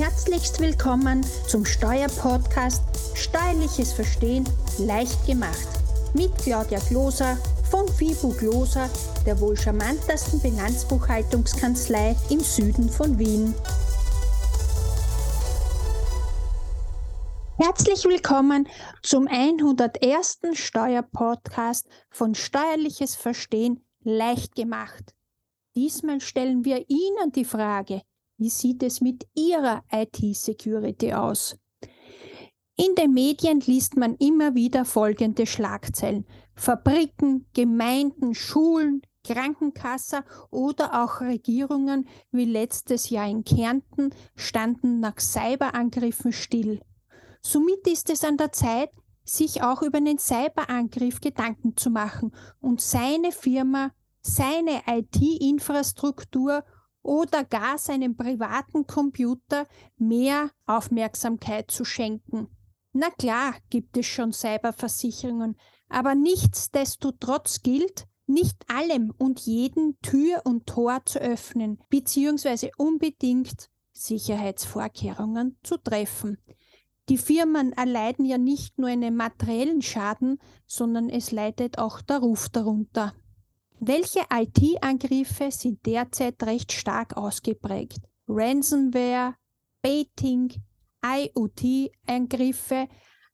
Herzlichst willkommen zum Steuerpodcast Steuerliches Verstehen leicht gemacht mit Claudia Gloser von FIBU Gloser, der wohl charmantesten Bilanzbuchhaltungskanzlei im Süden von Wien. Herzlich willkommen zum 101. Steuerpodcast von Steuerliches Verstehen leicht gemacht. Diesmal stellen wir Ihnen die Frage, wie sieht es mit Ihrer IT-Security aus? In den Medien liest man immer wieder folgende Schlagzeilen. Fabriken, Gemeinden, Schulen, Krankenkasse oder auch Regierungen wie letztes Jahr in Kärnten standen nach Cyberangriffen still. Somit ist es an der Zeit, sich auch über einen Cyberangriff Gedanken zu machen und seine Firma, seine IT-Infrastruktur oder gar seinem privaten Computer mehr Aufmerksamkeit zu schenken. Na klar gibt es schon Cyberversicherungen, aber nichtsdestotrotz gilt, nicht allem und jeden Tür und Tor zu öffnen, beziehungsweise unbedingt Sicherheitsvorkehrungen zu treffen. Die Firmen erleiden ja nicht nur einen materiellen Schaden, sondern es leidet auch der Ruf darunter. Welche IT-Angriffe sind derzeit recht stark ausgeprägt? Ransomware, Baiting, IoT-Angriffe,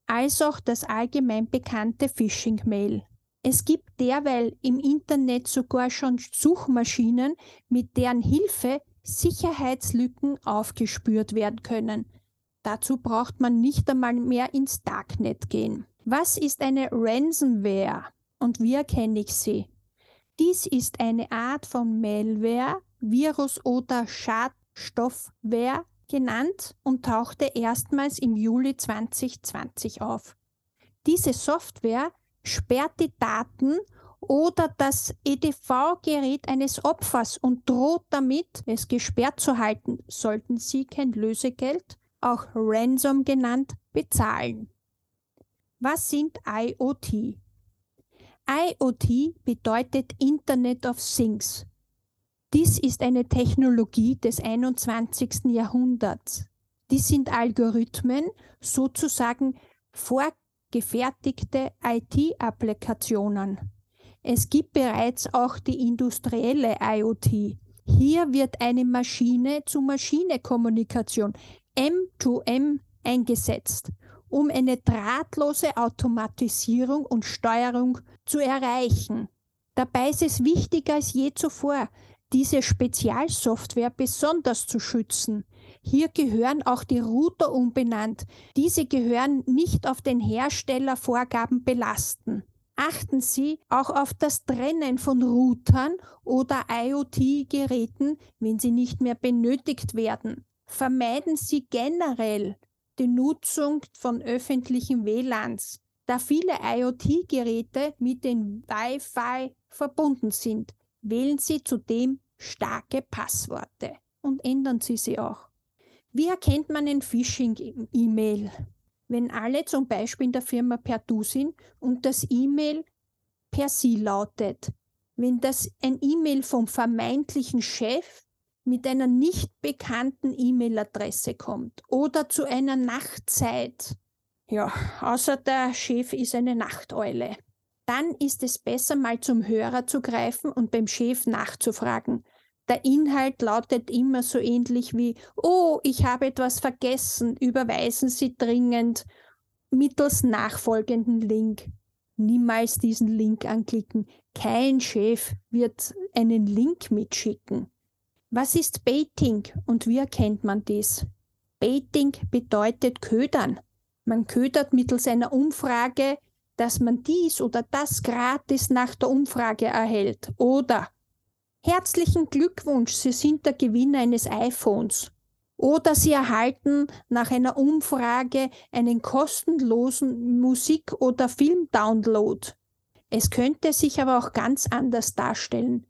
als auch das allgemein bekannte Phishing-Mail. Es gibt derweil im Internet sogar schon Suchmaschinen, mit deren Hilfe Sicherheitslücken aufgespürt werden können. Dazu braucht man nicht einmal mehr ins Darknet gehen. Was ist eine Ransomware und wie erkenne ich sie? Dies ist eine Art von Malware, Virus oder Schadstoffware genannt und tauchte erstmals im Juli 2020 auf. Diese Software sperrt die Daten oder das EDV-Gerät eines Opfers und droht damit, es gesperrt zu halten, sollten Sie kein Lösegeld, auch Ransom genannt, bezahlen. Was sind IoT? IoT bedeutet Internet of Things. Dies ist eine Technologie des 21. Jahrhunderts. Dies sind Algorithmen, sozusagen vorgefertigte IT-Applikationen. Es gibt bereits auch die industrielle IoT. Hier wird eine Maschine-zu-Maschine-Kommunikation M2M eingesetzt um eine drahtlose Automatisierung und Steuerung zu erreichen. Dabei ist es wichtiger als je zuvor, diese Spezialsoftware besonders zu schützen. Hier gehören auch die Router umbenannt. Diese gehören nicht auf den Herstellervorgaben belasten. Achten Sie auch auf das Trennen von Routern oder IoT-Geräten, wenn sie nicht mehr benötigt werden. Vermeiden Sie generell die Nutzung von öffentlichen WLANs, da viele IoT-Geräte mit dem Wi-Fi verbunden sind. Wählen Sie zudem starke Passworte und ändern Sie sie auch. Wie erkennt man ein Phishing-E-Mail? Wenn alle zum Beispiel in der Firma per Du sind und das E-Mail per Sie lautet. Wenn das ein E-Mail vom vermeintlichen Chef mit einer nicht bekannten E-Mail-Adresse kommt oder zu einer Nachtzeit. Ja, außer der Chef ist eine Nachteule. Dann ist es besser, mal zum Hörer zu greifen und beim Chef nachzufragen. Der Inhalt lautet immer so ähnlich wie, oh, ich habe etwas vergessen, überweisen Sie dringend mittels nachfolgenden Link. Niemals diesen Link anklicken. Kein Chef wird einen Link mitschicken. Was ist Baiting und wie erkennt man dies? Baiting bedeutet ködern. Man ködert mittels einer Umfrage, dass man dies oder das gratis nach der Umfrage erhält. Oder herzlichen Glückwunsch, Sie sind der Gewinner eines iPhones. Oder Sie erhalten nach einer Umfrage einen kostenlosen Musik- oder Filmdownload. Es könnte sich aber auch ganz anders darstellen.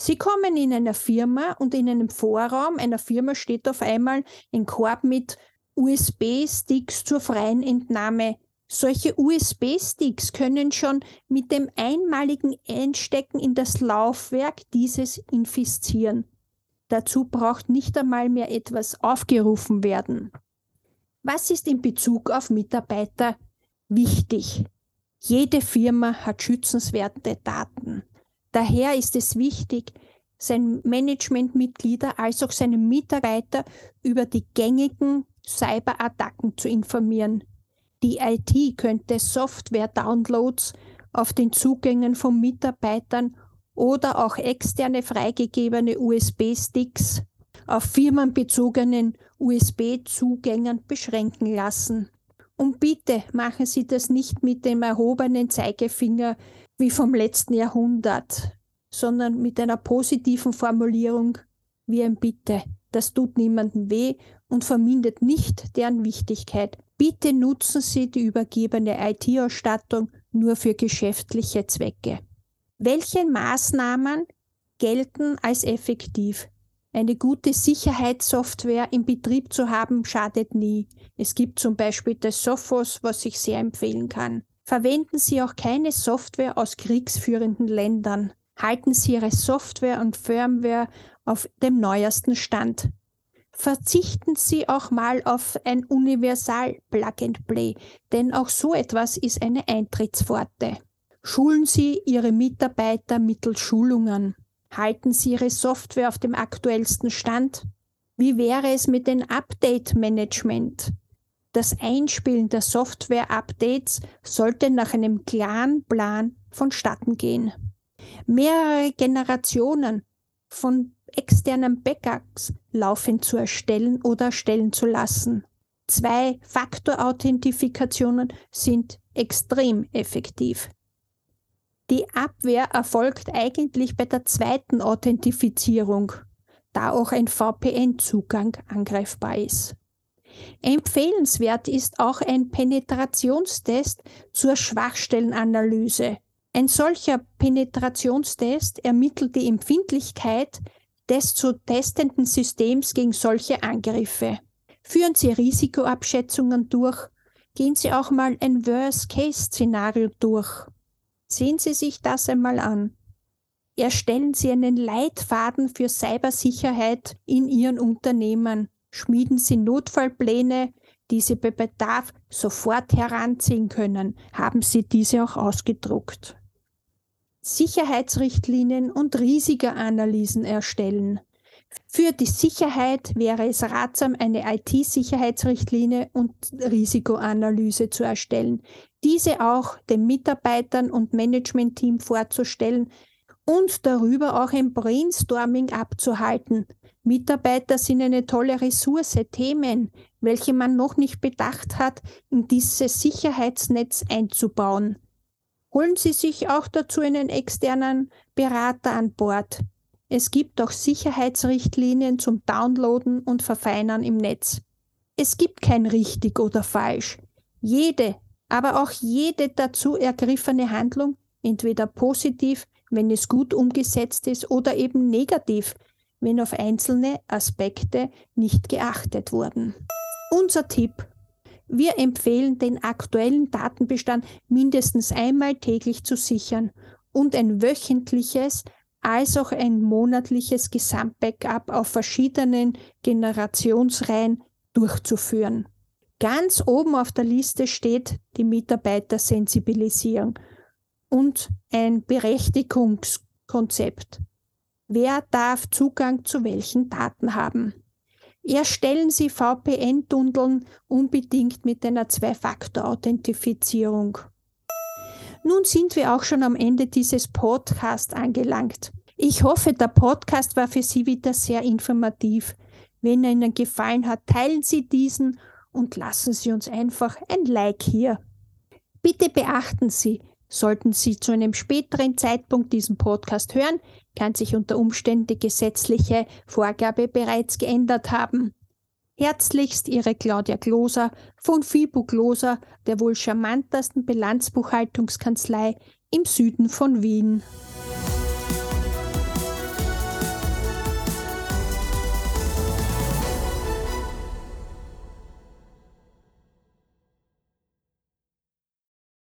Sie kommen in einer Firma und in einem Vorraum einer Firma steht auf einmal ein Korb mit USB-Sticks zur freien Entnahme. Solche USB-Sticks können schon mit dem einmaligen Einstecken in das Laufwerk dieses infizieren. Dazu braucht nicht einmal mehr etwas aufgerufen werden. Was ist in Bezug auf Mitarbeiter wichtig? Jede Firma hat schützenswerte Daten. Daher ist es wichtig, seine Managementmitglieder als auch seine Mitarbeiter über die gängigen Cyberattacken zu informieren. Die IT könnte Software-Downloads auf den Zugängen von Mitarbeitern oder auch externe freigegebene USB-Sticks auf firmenbezogenen USB-Zugängen beschränken lassen. Und bitte machen Sie das nicht mit dem erhobenen Zeigefinger wie vom letzten Jahrhundert, sondern mit einer positiven Formulierung wie ein Bitte. Das tut niemandem weh und vermindert nicht deren Wichtigkeit. Bitte nutzen Sie die übergebene IT-Ausstattung nur für geschäftliche Zwecke. Welche Maßnahmen gelten als effektiv? Eine gute Sicherheitssoftware im Betrieb zu haben, schadet nie. Es gibt zum Beispiel das Sophos, was ich sehr empfehlen kann. Verwenden Sie auch keine Software aus kriegsführenden Ländern. Halten Sie Ihre Software und Firmware auf dem neuesten Stand. Verzichten Sie auch mal auf ein Universal Plug and Play, denn auch so etwas ist eine Eintrittspforte. Schulen Sie Ihre Mitarbeiter mittels Schulungen. Halten Sie Ihre Software auf dem aktuellsten Stand? Wie wäre es mit dem Update-Management? Das Einspielen der Software-Updates sollte nach einem klaren Plan vonstatten gehen. Mehrere Generationen von externen Backups laufend zu erstellen oder erstellen zu lassen. Zwei Faktor-Authentifikationen sind extrem effektiv. Die Abwehr erfolgt eigentlich bei der zweiten Authentifizierung, da auch ein VPN-Zugang angreifbar ist. Empfehlenswert ist auch ein Penetrationstest zur Schwachstellenanalyse. Ein solcher Penetrationstest ermittelt die Empfindlichkeit des zu testenden Systems gegen solche Angriffe. Führen Sie Risikoabschätzungen durch, gehen Sie auch mal ein Worst-Case-Szenario durch. Sehen Sie sich das einmal an. Erstellen Sie einen Leitfaden für Cybersicherheit in Ihren Unternehmen. Schmieden Sie Notfallpläne, die Sie bei Bedarf sofort heranziehen können. Haben Sie diese auch ausgedruckt. Sicherheitsrichtlinien und Risikoanalysen erstellen. Für die Sicherheit wäre es ratsam, eine IT-Sicherheitsrichtlinie und Risikoanalyse zu erstellen, diese auch den Mitarbeitern und Managementteam vorzustellen und darüber auch ein Brainstorming abzuhalten. Mitarbeiter sind eine tolle Ressource, Themen, welche man noch nicht bedacht hat, in dieses Sicherheitsnetz einzubauen. Holen Sie sich auch dazu einen externen Berater an Bord. Es gibt auch Sicherheitsrichtlinien zum Downloaden und Verfeinern im Netz. Es gibt kein richtig oder falsch. Jede, aber auch jede dazu ergriffene Handlung, entweder positiv, wenn es gut umgesetzt ist, oder eben negativ, wenn auf einzelne Aspekte nicht geachtet wurden. Unser Tipp wir empfehlen, den aktuellen Datenbestand mindestens einmal täglich zu sichern und ein wöchentliches als auch ein monatliches Gesamtbackup auf verschiedenen Generationsreihen durchzuführen. Ganz oben auf der Liste steht die Mitarbeitersensibilisierung und ein Berechtigungskonzept. Wer darf Zugang zu welchen Daten haben? Erstellen Sie VPN-Tunneln unbedingt mit einer Zwei-Faktor-Authentifizierung. Nun sind wir auch schon am Ende dieses Podcasts angelangt. Ich hoffe, der Podcast war für Sie wieder sehr informativ. Wenn er Ihnen gefallen hat, teilen Sie diesen und lassen Sie uns einfach ein Like hier. Bitte beachten Sie, Sollten Sie zu einem späteren Zeitpunkt diesen Podcast hören, kann sich unter Umständen die gesetzliche Vorgabe bereits geändert haben. Herzlichst Ihre Claudia Gloser von Fibu Gloser, der wohl charmantesten Bilanzbuchhaltungskanzlei im Süden von Wien.